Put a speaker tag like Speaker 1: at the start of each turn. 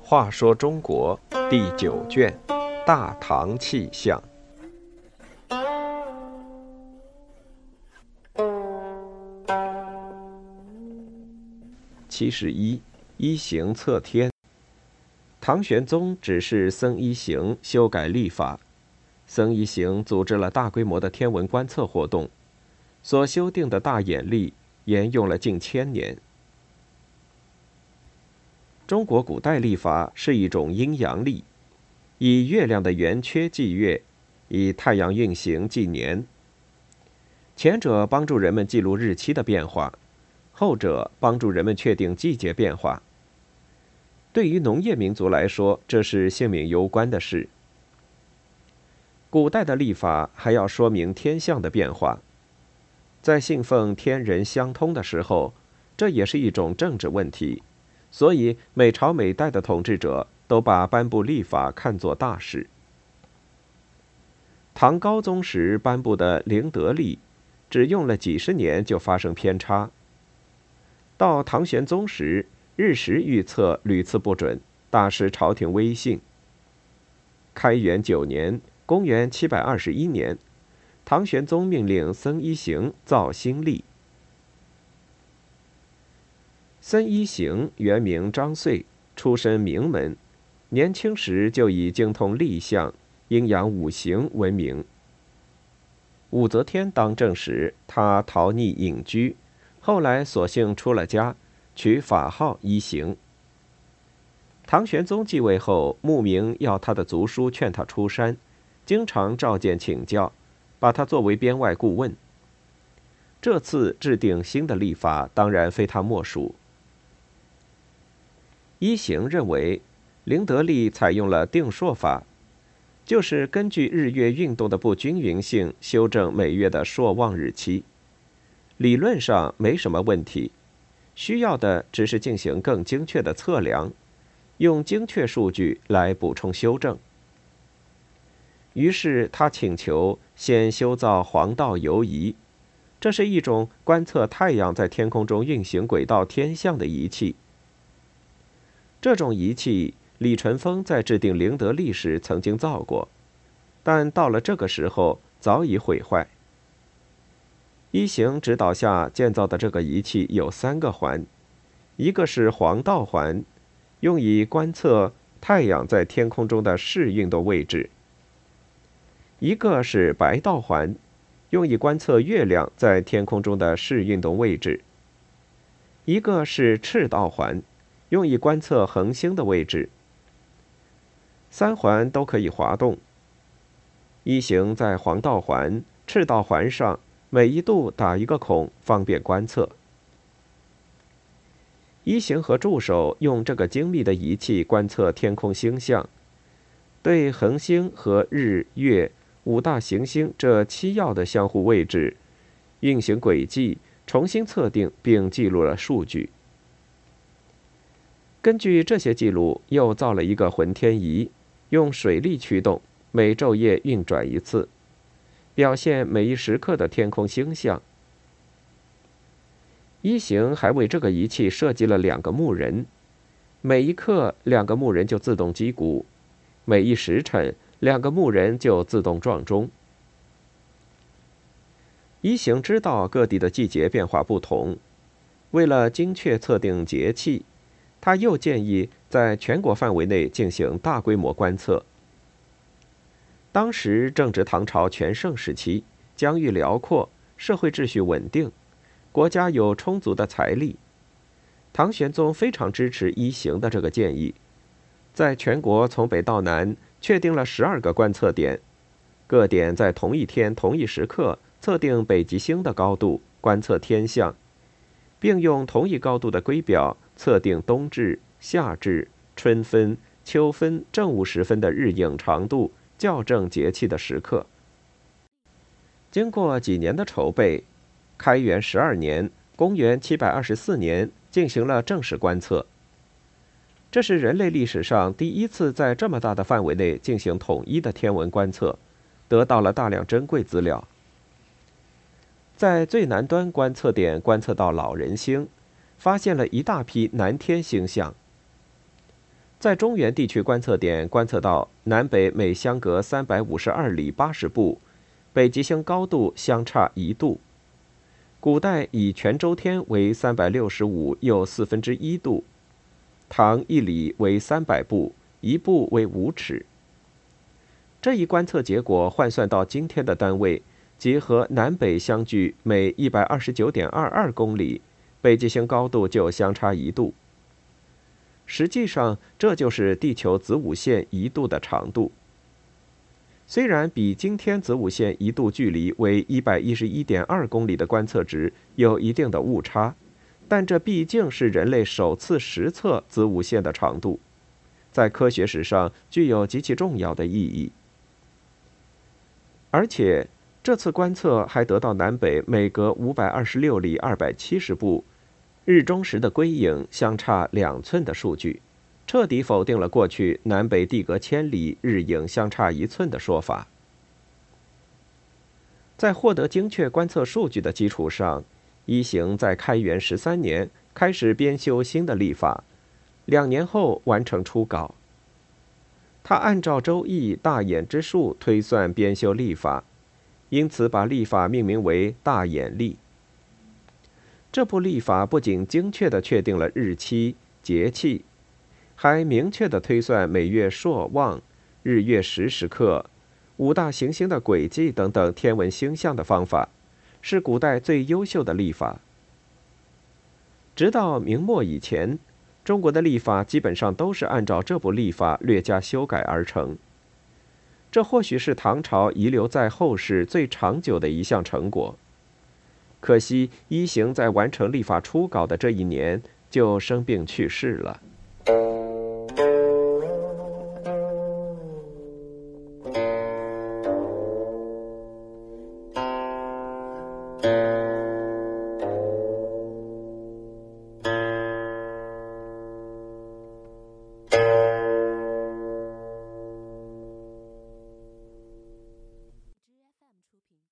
Speaker 1: 话说中国第九卷《大唐气象》七十一一行测天。唐玄宗指示僧一行修改历法，僧一行组织了大规模的天文观测活动，所修订的大眼历沿用了近千年。中国古代历法是一种阴阳历，以月亮的圆缺计月，以太阳运行计年。前者帮助人们记录日期的变化，后者帮助人们确定季节变化。对于农业民族来说，这是性命攸关的事。古代的历法还要说明天象的变化，在信奉天人相通的时候，这也是一种政治问题。所以，每朝每代的统治者都把颁布历法看作大事。唐高宗时颁布的灵德历，只用了几十年就发生偏差。到唐玄宗时，日食预测屡次不准，大失朝廷威信。开元九年（公元721年），唐玄宗命令僧一行造新历。僧一行原名张遂，出身名门，年轻时就以精通历象、阴阳五行闻名。武则天当政时，他逃匿隐居，后来索性出了家。取法号一行。唐玄宗继位后，慕名要他的族叔劝他出山，经常召见请教，把他作为编外顾问。这次制定新的历法，当然非他莫属。一行认为，林德利采用了定朔法，就是根据日月运动的不均匀性修正每月的朔望日期，理论上没什么问题。需要的只是进行更精确的测量，用精确数据来补充修正。于是他请求先修造黄道游仪，这是一种观测太阳在天空中运行轨道天象的仪器。这种仪器，李淳风在制定灵德历时曾经造过，但到了这个时候早已毁坏。一行指导下建造的这个仪器有三个环，一个是黄道环，用以观测太阳在天空中的视运动位置；一个是白道环，用以观测月亮在天空中的视运动位置；一个是赤道环，用以观测恒星的位置。三环都可以滑动。一行在黄道环、赤道环上。每一度打一个孔，方便观测。一行和助手用这个精密的仪器观测天空星象，对恒星和日月五大行星这七要的相互位置、运行轨迹重新测定，并记录了数据。根据这些记录，又造了一个浑天仪，用水力驱动，每昼夜运转一次。表现每一时刻的天空星象。一行还为这个仪器设计了两个木人，每一刻两个木人就自动击鼓，每一时辰两个木人就自动撞钟。一行知道各地的季节变化不同，为了精确测定节气，他又建议在全国范围内进行大规模观测。当时正值唐朝全盛时期，疆域辽阔，社会秩序稳定，国家有充足的财力。唐玄宗非常支持一行的这个建议，在全国从北到南确定了十二个观测点，各点在同一天同一时刻测定北极星的高度，观测天象，并用同一高度的圭表测定冬至、夏至、春分、秋分正午时分的日影长度。校正节气的时刻。经过几年的筹备，开元十二年（公元724年）进行了正式观测。这是人类历史上第一次在这么大的范围内进行统一的天文观测，得到了大量珍贵资料。在最南端观测点观测到老人星，发现了一大批南天星象。在中原地区观测点观测到南北每相隔三百五十二里八十步，北极星高度相差一度。古代以全周天为三百六十五又四分之一度，唐一里为三百步，一步为五尺。这一观测结果换算到今天的单位，即和南北相距每一百二十九点二二公里，北极星高度就相差一度。实际上，这就是地球子午线一度的长度。虽然比今天子午线一度距离为一百一十一点二公里的观测值有一定的误差，但这毕竟是人类首次实测子午线的长度，在科学史上具有极其重要的意义。而且，这次观测还得到南北每隔五百二十六里二百七十步。日中时的归影相差两寸的数据，彻底否定了过去南北地隔千里日影相差一寸的说法。在获得精确观测数据的基础上，一行在开元十三年开始编修新的历法，两年后完成初稿。他按照《周易》大衍之术推算编修历法，因此把历法命名为《大衍历》。这部历法不仅精确地确定了日期、节气，还明确地推算每月朔望、日月食时刻、五大行星的轨迹等等天文星象的方法，是古代最优秀的历法。直到明末以前，中国的历法基本上都是按照这部历法略加修改而成。这或许是唐朝遗留在后世最长久的一项成果。可惜，一行在完成历法初稿的这一年就生病去世了。